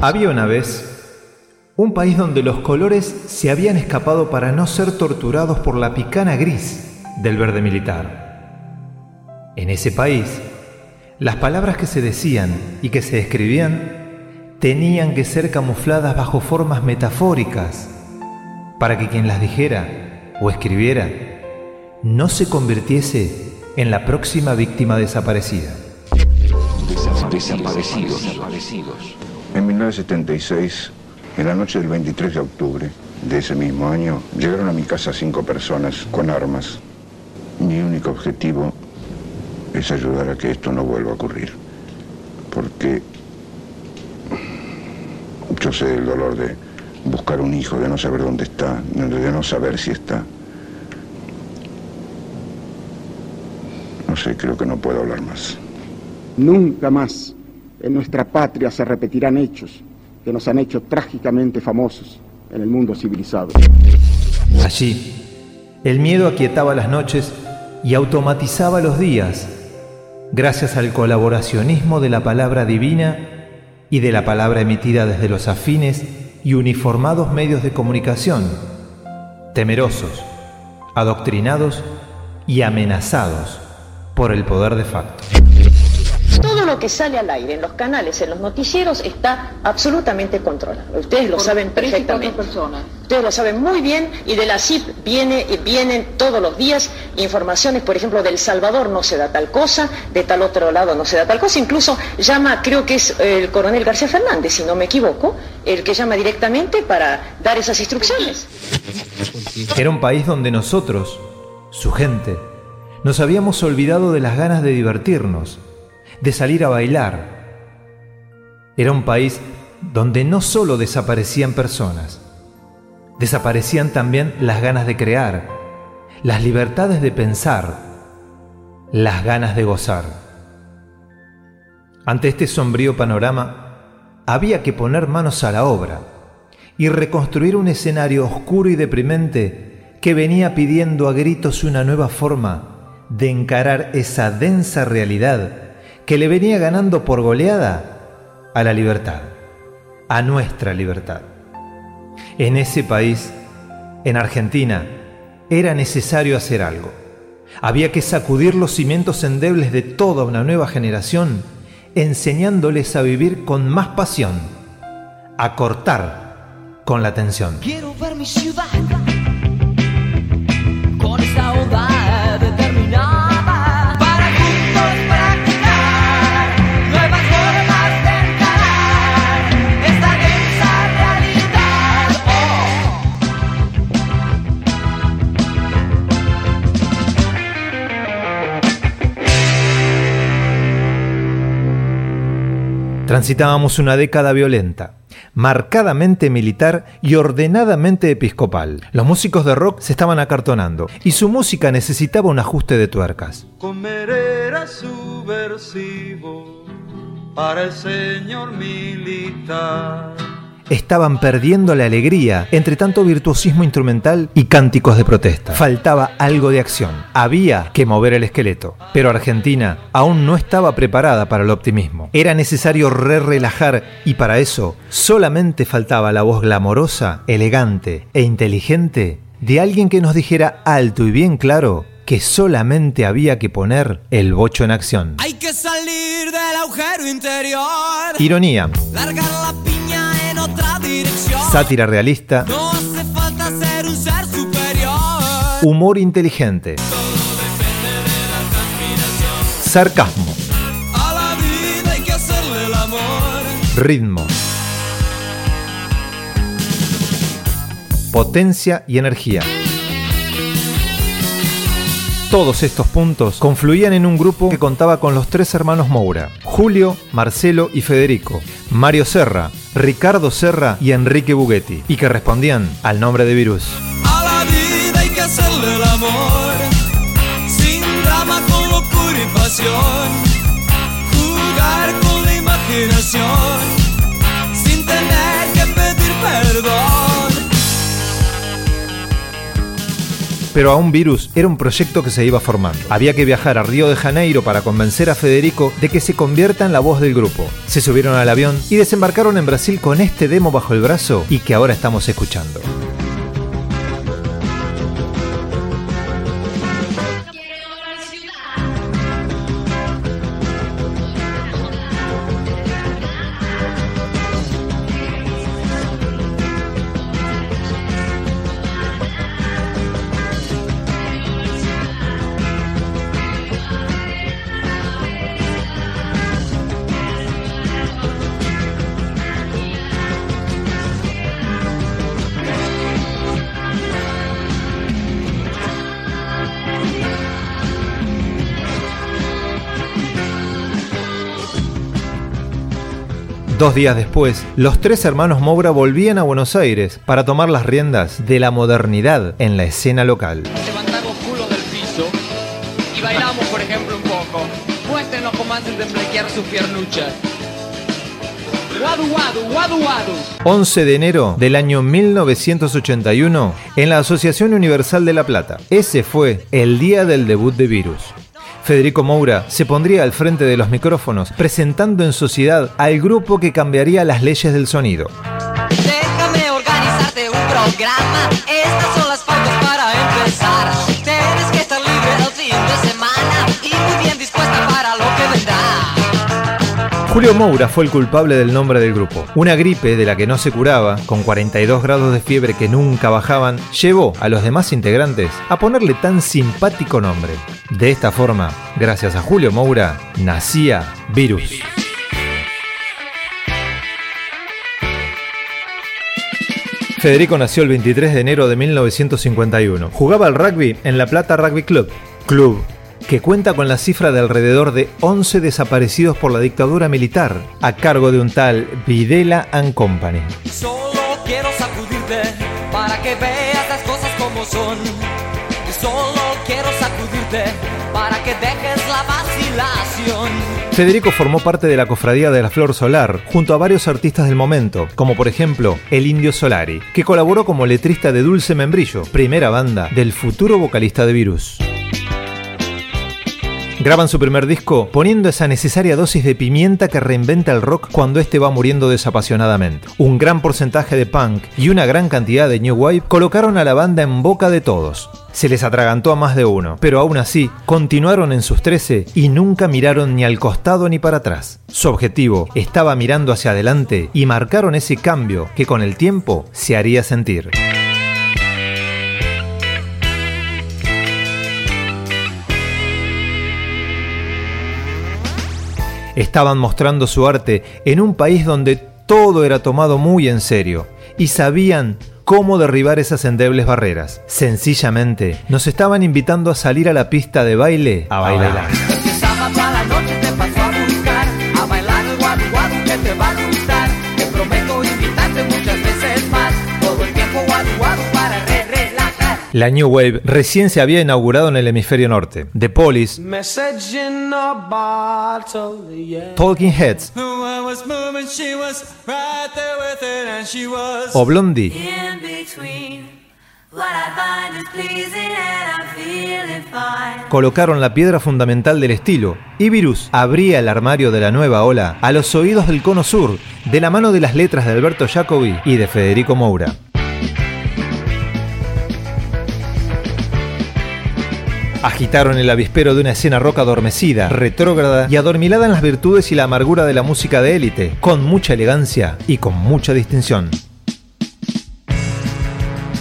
Había una vez un país donde los colores se habían escapado para no ser torturados por la picana gris del verde militar. En ese país, las palabras que se decían y que se escribían tenían que ser camufladas bajo formas metafóricas para que quien las dijera o escribiera no se convirtiese en la próxima víctima desaparecida. Desaparecidos. En 1976, en la noche del 23 de octubre de ese mismo año, llegaron a mi casa cinco personas con armas. Mi único objetivo es ayudar a que esto no vuelva a ocurrir. Porque yo sé el dolor de buscar un hijo, de no saber dónde está, de no saber si está. No sé, creo que no puedo hablar más. Nunca más en nuestra patria se repetirán hechos que nos han hecho trágicamente famosos en el mundo civilizado. Allí, el miedo aquietaba las noches y automatizaba los días gracias al colaboracionismo de la palabra divina y de la palabra emitida desde los afines y uniformados medios de comunicación, temerosos, adoctrinados y amenazados por el poder de facto. Lo que sale al aire en los canales, en los noticieros, está absolutamente controlado. Ustedes lo saben perfectamente. Ustedes lo saben muy bien y de la CIP viene, vienen todos los días informaciones, por ejemplo, del Salvador no se da tal cosa, de tal otro lado no se da tal cosa. Incluso llama, creo que es el coronel García Fernández, si no me equivoco, el que llama directamente para dar esas instrucciones. Era un país donde nosotros, su gente, nos habíamos olvidado de las ganas de divertirnos de salir a bailar. Era un país donde no solo desaparecían personas, desaparecían también las ganas de crear, las libertades de pensar, las ganas de gozar. Ante este sombrío panorama, había que poner manos a la obra y reconstruir un escenario oscuro y deprimente que venía pidiendo a gritos una nueva forma de encarar esa densa realidad que le venía ganando por goleada a la libertad, a nuestra libertad. En ese país, en Argentina, era necesario hacer algo. Había que sacudir los cimientos endebles de toda una nueva generación, enseñándoles a vivir con más pasión, a cortar con la tensión. Quiero ver mi ciudad con Transitábamos una década violenta, marcadamente militar y ordenadamente episcopal. Los músicos de rock se estaban acartonando y su música necesitaba un ajuste de tuercas. Comer era subversivo para el señor militar. Estaban perdiendo la alegría entre tanto virtuosismo instrumental y cánticos de protesta. Faltaba algo de acción. Había que mover el esqueleto. Pero Argentina aún no estaba preparada para el optimismo. Era necesario re relajar y para eso solamente faltaba la voz glamorosa, elegante e inteligente de alguien que nos dijera alto y bien claro que solamente había que poner el bocho en acción. Hay que salir del agujero interior. Ironía, Largar la piña otra dirección. sátira realista, No hace falta ser un ser superior. humor inteligente, sarcasmo, A la vida hay que hacerle el amor. ritmo, potencia y energía. Todos estos puntos confluían en un grupo que contaba con los tres hermanos Moura, Julio, Marcelo y Federico, Mario Serra, Ricardo Serra y Enrique Bughetti, y que respondían al nombre de Virus. A la vida hay que hacerle el amor, sin drama, con locura y pasión, jugar con la imaginación, Pero aún Virus era un proyecto que se iba formando. Había que viajar a Río de Janeiro para convencer a Federico de que se convierta en la voz del grupo. Se subieron al avión y desembarcaron en Brasil con este demo bajo el brazo y que ahora estamos escuchando. Dos días después, los tres hermanos Moura volvían a Buenos Aires para tomar las riendas de la modernidad en la escena local. Levantamos culo del piso y bailamos, por ejemplo, un poco. Muéstrenos cómo hacen sus piernuchas. Guadu, guadu, guadu, guadu. 11 de enero del año 1981 en la Asociación Universal de La Plata. Ese fue el día del debut de Virus. Federico Moura se pondría al frente de los micrófonos presentando en sociedad al grupo que cambiaría las leyes del sonido. Julio Moura fue el culpable del nombre del grupo. Una gripe de la que no se curaba, con 42 grados de fiebre que nunca bajaban, llevó a los demás integrantes a ponerle tan simpático nombre. De esta forma, gracias a Julio Moura, nacía Virus. Federico nació el 23 de enero de 1951. Jugaba al rugby en La Plata Rugby Club, club que cuenta con la cifra de alrededor de 11 desaparecidos por la dictadura militar, a cargo de un tal Videla and Company. Solo quiero sacudirte para que veas las cosas como son. Y solo quiero sacudirte para que dejes la vacilación. Federico formó parte de la Cofradía de la Flor Solar, junto a varios artistas del momento, como por ejemplo el Indio Solari, que colaboró como letrista de Dulce Membrillo, primera banda del futuro vocalista de Virus. Graban su primer disco poniendo esa necesaria dosis de pimienta que reinventa el rock cuando este va muriendo desapasionadamente. Un gran porcentaje de punk y una gran cantidad de new wave colocaron a la banda en boca de todos. Se les atragantó a más de uno, pero aún así continuaron en sus 13 y nunca miraron ni al costado ni para atrás. Su objetivo estaba mirando hacia adelante y marcaron ese cambio que con el tiempo se haría sentir. Estaban mostrando su arte en un país donde todo era tomado muy en serio y sabían cómo derribar esas endebles barreras. Sencillamente, nos estaban invitando a salir a la pista de baile a bailar. A bailar La New Wave recién se había inaugurado en el hemisferio norte. The Police, Message in a bottle, yeah. Talking Heads The one was moving, she was right there with it, and she was. o Blondie colocaron la piedra fundamental del estilo y Virus abría el armario de la nueva ola a los oídos del cono sur de la mano de las letras de Alberto Jacobi y de Federico Moura. Agitaron el avispero de una escena rock adormecida, retrógrada y adormilada en las virtudes y la amargura de la música de élite, con mucha elegancia y con mucha distinción.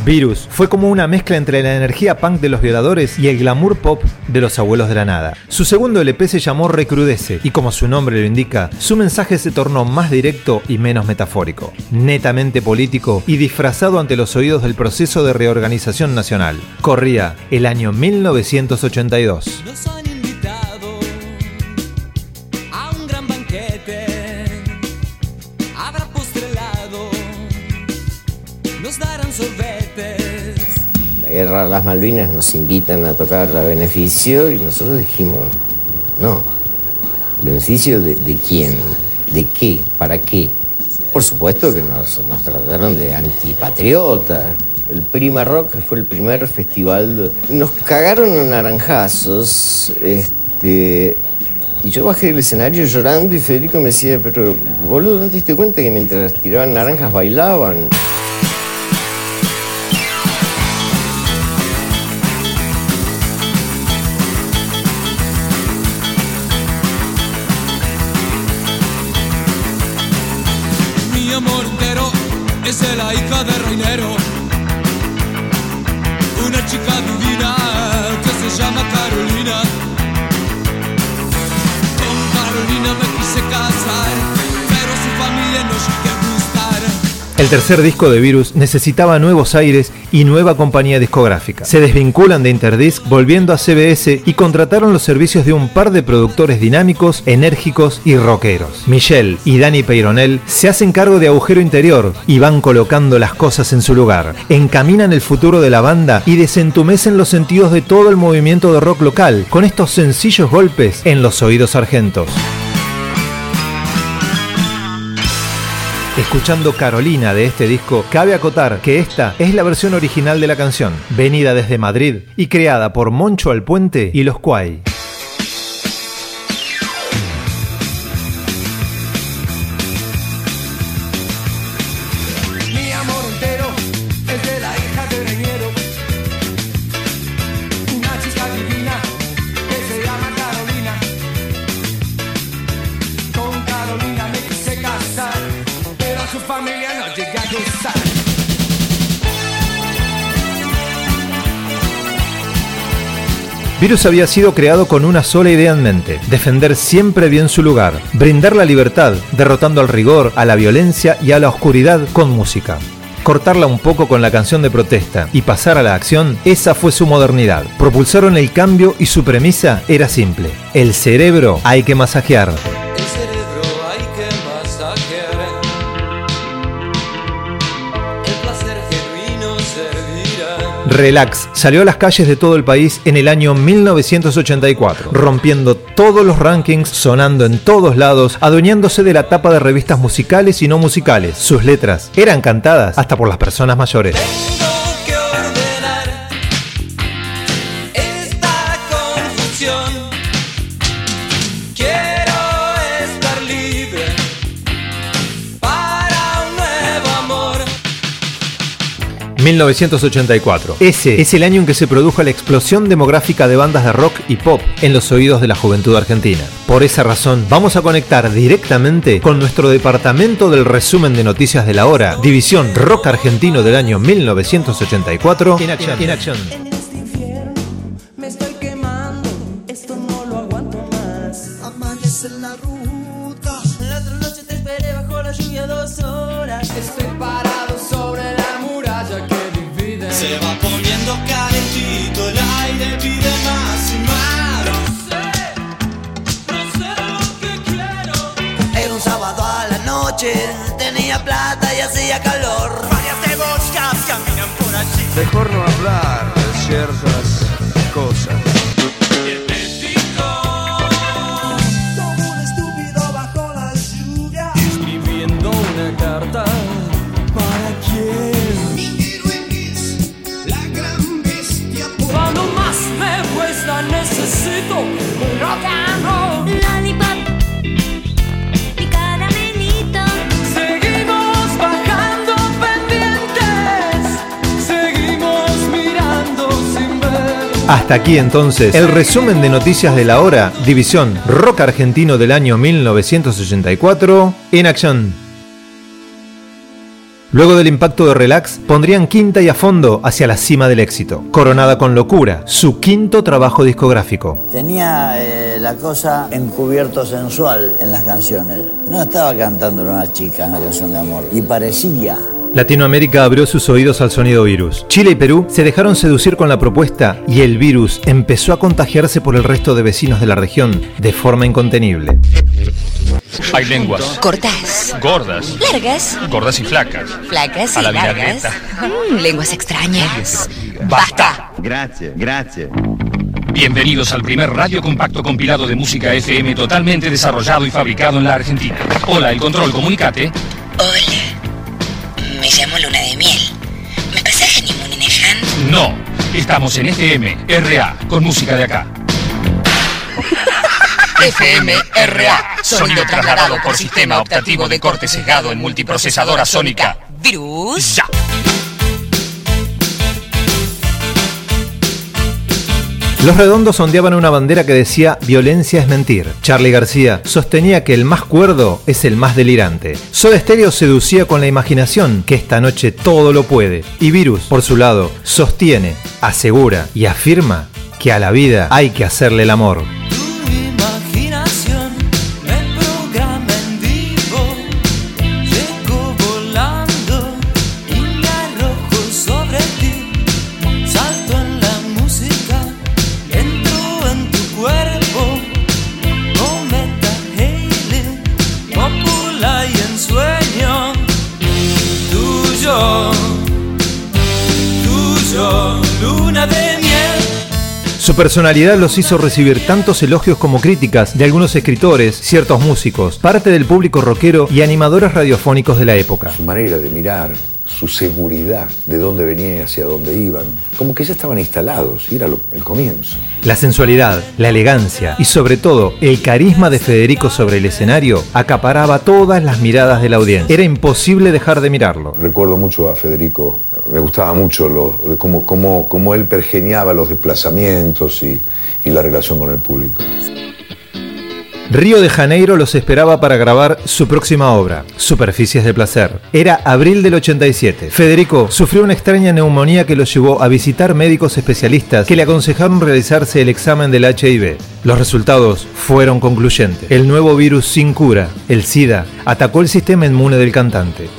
Virus fue como una mezcla entre la energía punk de los violadores y el glamour pop de los abuelos de la nada. Su segundo LP se llamó Recrudece y como su nombre lo indica, su mensaje se tornó más directo y menos metafórico, netamente político y disfrazado ante los oídos del proceso de reorganización nacional. Corría el año 1982. Las Malvinas nos invitan a tocar a beneficio y nosotros dijimos, no, ¿beneficio de, quién? ¿De qué? ¿Para qué? Por supuesto que nos, nos trataron de antipatriota. El Prima Rock fue el primer festival. Nos cagaron a naranjazos. Este, y yo bajé del escenario llorando y Federico me decía, pero boludo, ¿no te diste cuenta que mientras tiraban naranjas bailaban? Es de la hija de Reinero. Una chica divina que se llama Carolina. El tercer disco de Virus necesitaba nuevos aires y nueva compañía discográfica. Se desvinculan de Interdisc volviendo a CBS y contrataron los servicios de un par de productores dinámicos, enérgicos y rockeros. Michelle y Danny Peyronel se hacen cargo de Agujero Interior y van colocando las cosas en su lugar. Encaminan el futuro de la banda y desentumecen los sentidos de todo el movimiento de rock local con estos sencillos golpes en los oídos argentos. Escuchando Carolina de este disco, cabe acotar que esta es la versión original de la canción, venida desde Madrid y creada por Moncho Alpuente y Los Cuay. Virus había sido creado con una sola idea en mente, defender siempre bien su lugar, brindar la libertad, derrotando al rigor, a la violencia y a la oscuridad con música. Cortarla un poco con la canción de protesta y pasar a la acción, esa fue su modernidad. Propulsaron el cambio y su premisa era simple. El cerebro hay que masajear. Relax salió a las calles de todo el país en el año 1984, rompiendo todos los rankings, sonando en todos lados, adueñándose de la tapa de revistas musicales y no musicales. Sus letras eran cantadas hasta por las personas mayores. 1984. Ese es el año en que se produjo la explosión demográfica de bandas de rock y pop en los oídos de la juventud argentina. Por esa razón, vamos a conectar directamente con nuestro departamento del resumen de noticias de la hora, división rock argentino del año 1984. In action, in action. En este noche, tenía plata y hacía calor. Varias cebosas caminan por allí. Mejor no hablar de ciertas Hasta aquí entonces el resumen de noticias de la hora, división rock argentino del año 1984, en acción. Luego del impacto de Relax, pondrían quinta y a fondo hacia la cima del éxito. Coronada con Locura, su quinto trabajo discográfico. Tenía eh, la cosa encubierto sensual en las canciones. No estaba cantando una chica en la canción de amor. Y parecía Latinoamérica abrió sus oídos al sonido virus. Chile y Perú se dejaron seducir con la propuesta y el virus empezó a contagiarse por el resto de vecinos de la región de forma incontenible. Hay lenguas. Cortas. Gordas. Largas. Gordas y flacas. Flacas y A la largas. Mm, lenguas extrañas. Basta. Gracias, gracias. Bienvenidos al primer radio compacto compilado de música FM totalmente desarrollado y fabricado en la Argentina. Hola, el control, comunicate. Me No, estamos en FM, RA, con música de acá. FM, RA, sonido trasladado por sistema optativo de corte sesgado en multiprocesadora sónica. Virus. Ya. Los redondos ondeaban una bandera que decía violencia es mentir. Charlie García sostenía que el más cuerdo es el más delirante. Soda Stereo seducía con la imaginación que esta noche todo lo puede. Y Virus, por su lado, sostiene, asegura y afirma que a la vida hay que hacerle el amor. Personalidad los hizo recibir tantos elogios como críticas de algunos escritores, ciertos músicos, parte del público rockero y animadores radiofónicos de la época. Su manera de mirar, su seguridad de dónde venían y hacia dónde iban, como que ya estaban instalados y era lo- el comienzo. La sensualidad, la elegancia y sobre todo el carisma de Federico sobre el escenario acaparaba todas las miradas de la audiencia. Era imposible dejar de mirarlo. Recuerdo mucho a Federico, me gustaba mucho lo, cómo, él pergeniaba los desplazamientos y, y la relación con el público. Río de Janeiro los esperaba para grabar su próxima obra, Superficies de Placer. Era abril del 87. Federico sufrió una extraña neumonía que lo llevó a visitar médicos especialistas que le aconsejaron realizarse el examen del HIV. Los resultados fueron concluyentes. El nuevo virus sin cura, el SIDA, atacó el sistema inmune del cantante.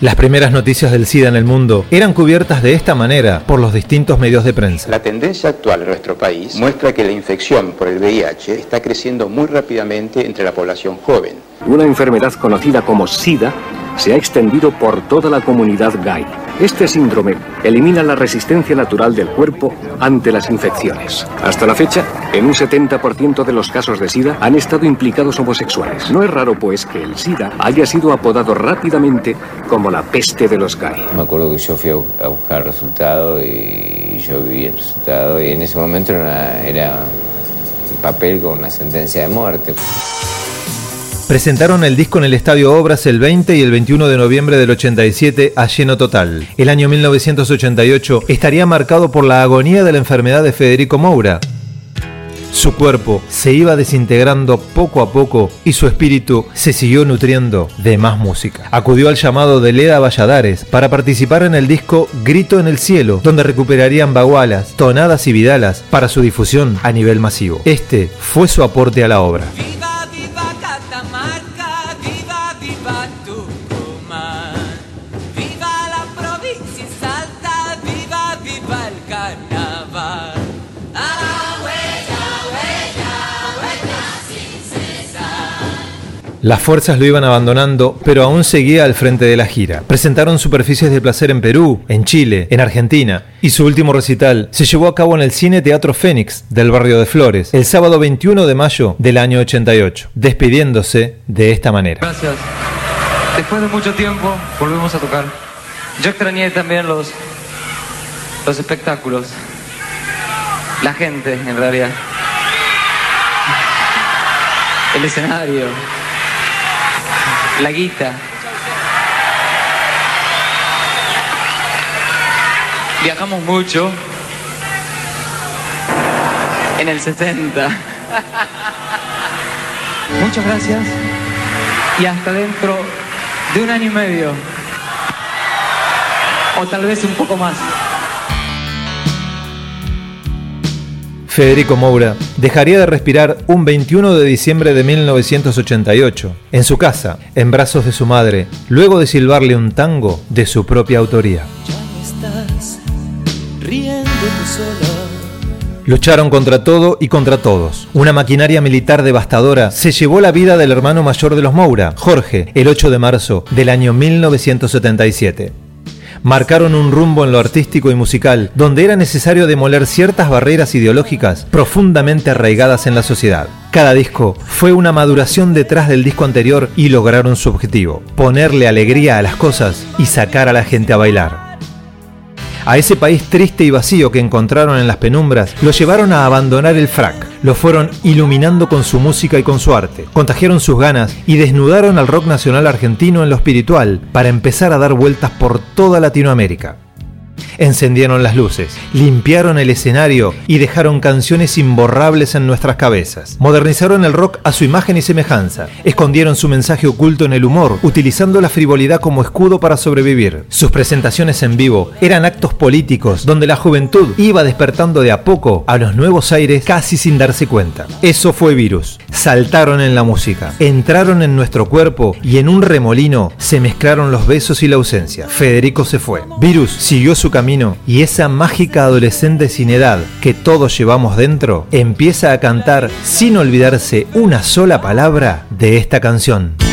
Las primeras noticias del SIDA en el mundo eran cubiertas de esta manera por los distintos medios de prensa. La tendencia actual en nuestro país muestra que la infección por el VIH está creciendo muy rápidamente entre la población joven. Una enfermedad conocida como SIDA se ha extendido por toda la comunidad gay. Este síndrome elimina la resistencia natural del cuerpo ante las infecciones. Hasta la fecha, en un 70% de los casos de SIDA han estado implicados homosexuales. No es raro, pues, que el SIDA haya sido apodado rápidamente como la peste de los gay. Me acuerdo que yo fui a bu- a buscar el resultado y yo vi el resultado y en ese momento era, era papel con una sentencia de muerte. Presentaron el disco en el Estadio Obras el 20 y el 21 de noviembre del 87 a lleno total. El año 1988 estaría marcado por la agonía de la enfermedad de Federico Moura. Su cuerpo se iba desintegrando poco a poco y su espíritu se siguió nutriendo de más música. Acudió al llamado de Leda Valladares para participar en el disco Grito en el Cielo, donde recuperarían bagualas, tonadas y vidalas para su difusión a nivel masivo. Este fue su aporte a la obra. Las fuerzas lo iban abandonando, pero aún seguía al frente de la gira. Presentaron superficies de placer en Perú, en Chile, en Argentina, y su último recital se llevó a cabo en el Cine Teatro Fénix del barrio de Flores, el sábado 21 de mayo del año 88, despidiéndose de esta manera. Gracias. Después de mucho tiempo volvemos a tocar. Yo extrañé también los, los espectáculos. La gente, en realidad. El escenario. La guita. Viajamos mucho. En el 60. Muchas gracias. Y hasta dentro de un año y medio. o tal vez un poco más. Federico Moura dejaría de respirar un 21 de diciembre de 1988, en su casa, en brazos de su madre, luego de silbarle un tango de su propia autoría. Lucharon contra todo y contra todos. Una maquinaria militar devastadora se llevó la vida del hermano mayor de los Moura, Jorge, el 8 de marzo del año 1977 marcaron un rumbo en lo artístico y musical, donde era necesario demoler ciertas barreras ideológicas profundamente arraigadas en la sociedad. Cada disco fue una maduración detrás del disco anterior y lograron su objetivo, ponerle alegría a las cosas y sacar a la gente a bailar. A ese país triste y vacío que encontraron en las penumbras, lo llevaron a abandonar el frac. Lo fueron iluminando con su música y con su arte. Contagiaron sus ganas y desnudaron al rock nacional argentino en lo espiritual para empezar a dar vueltas por toda Latinoamérica. Encendieron las luces, limpiaron el escenario y dejaron canciones imborrables en nuestras cabezas. Modernizaron el rock a su imagen y semejanza. Escondieron su mensaje oculto en el humor, utilizando la frivolidad como escudo para sobrevivir. Sus presentaciones en vivo eran actos políticos donde la juventud iba despertando de a poco a los nuevos aires casi sin darse cuenta. Eso fue virus. Saltaron en la música, entraron en nuestro cuerpo y en un remolino se mezclaron los besos y la ausencia. Federico se fue. Virus siguió su camino y esa mágica adolescente sin edad que todos llevamos dentro empieza a cantar sin olvidarse una sola palabra de esta canción.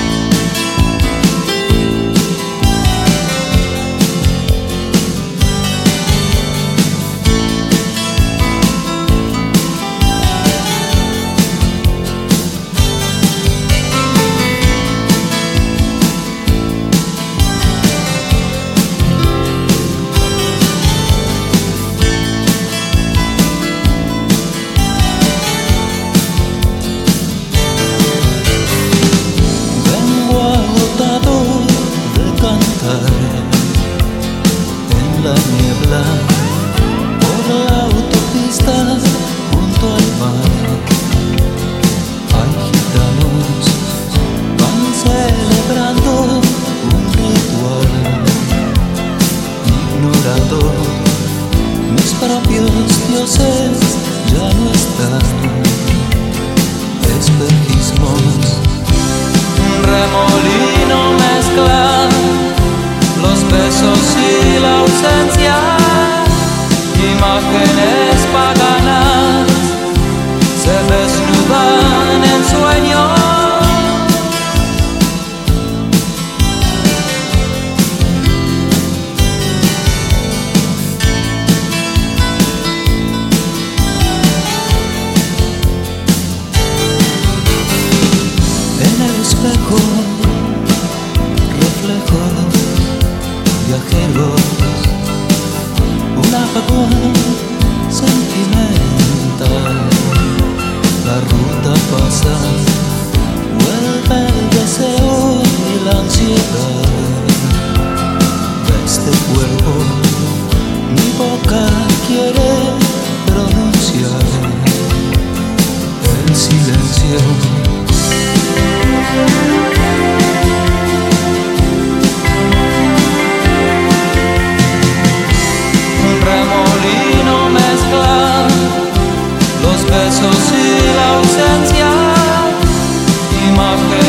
my head.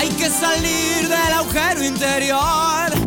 Hay que salir del agujero interior.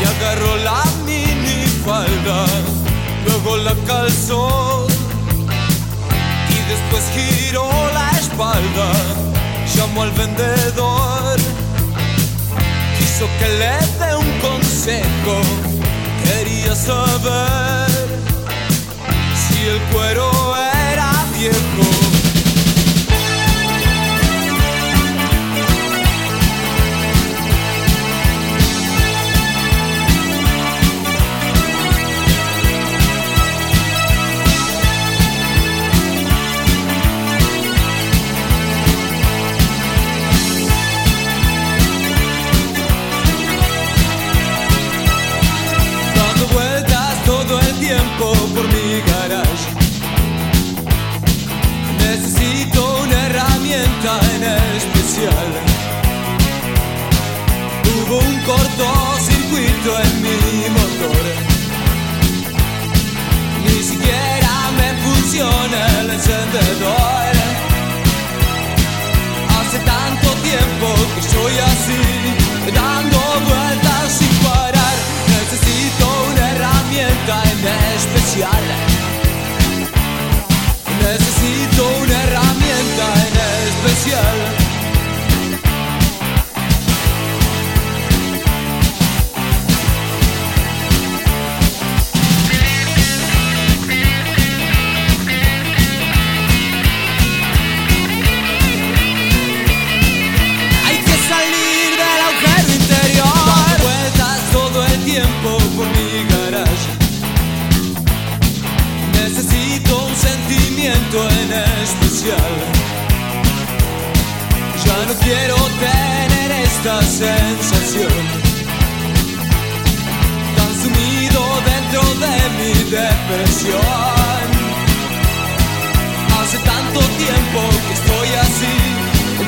Y agarró la mini falda, luego la calzó y después giró la espalda, llamó al vendedor, quiso que le dé un consejo, quería saber si el cuero era viejo. En mi motor. Ni siquiera me funciona el encendedor. Hace tanto tiempo que estoy así, dando vueltas sin parar. Necesito una herramienta en especial. Por mi garage. Necesito un sentimiento en especial. Ya no quiero tener esta sensación. Tan sumido dentro de mi depresión. Hace tanto tiempo que estoy así,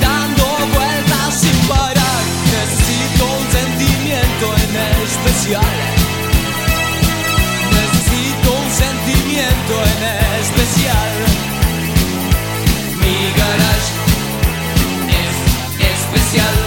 dando vueltas sin parar. Necesito un sentimiento en especial. Sentimiento en especial. Mi garage es especial.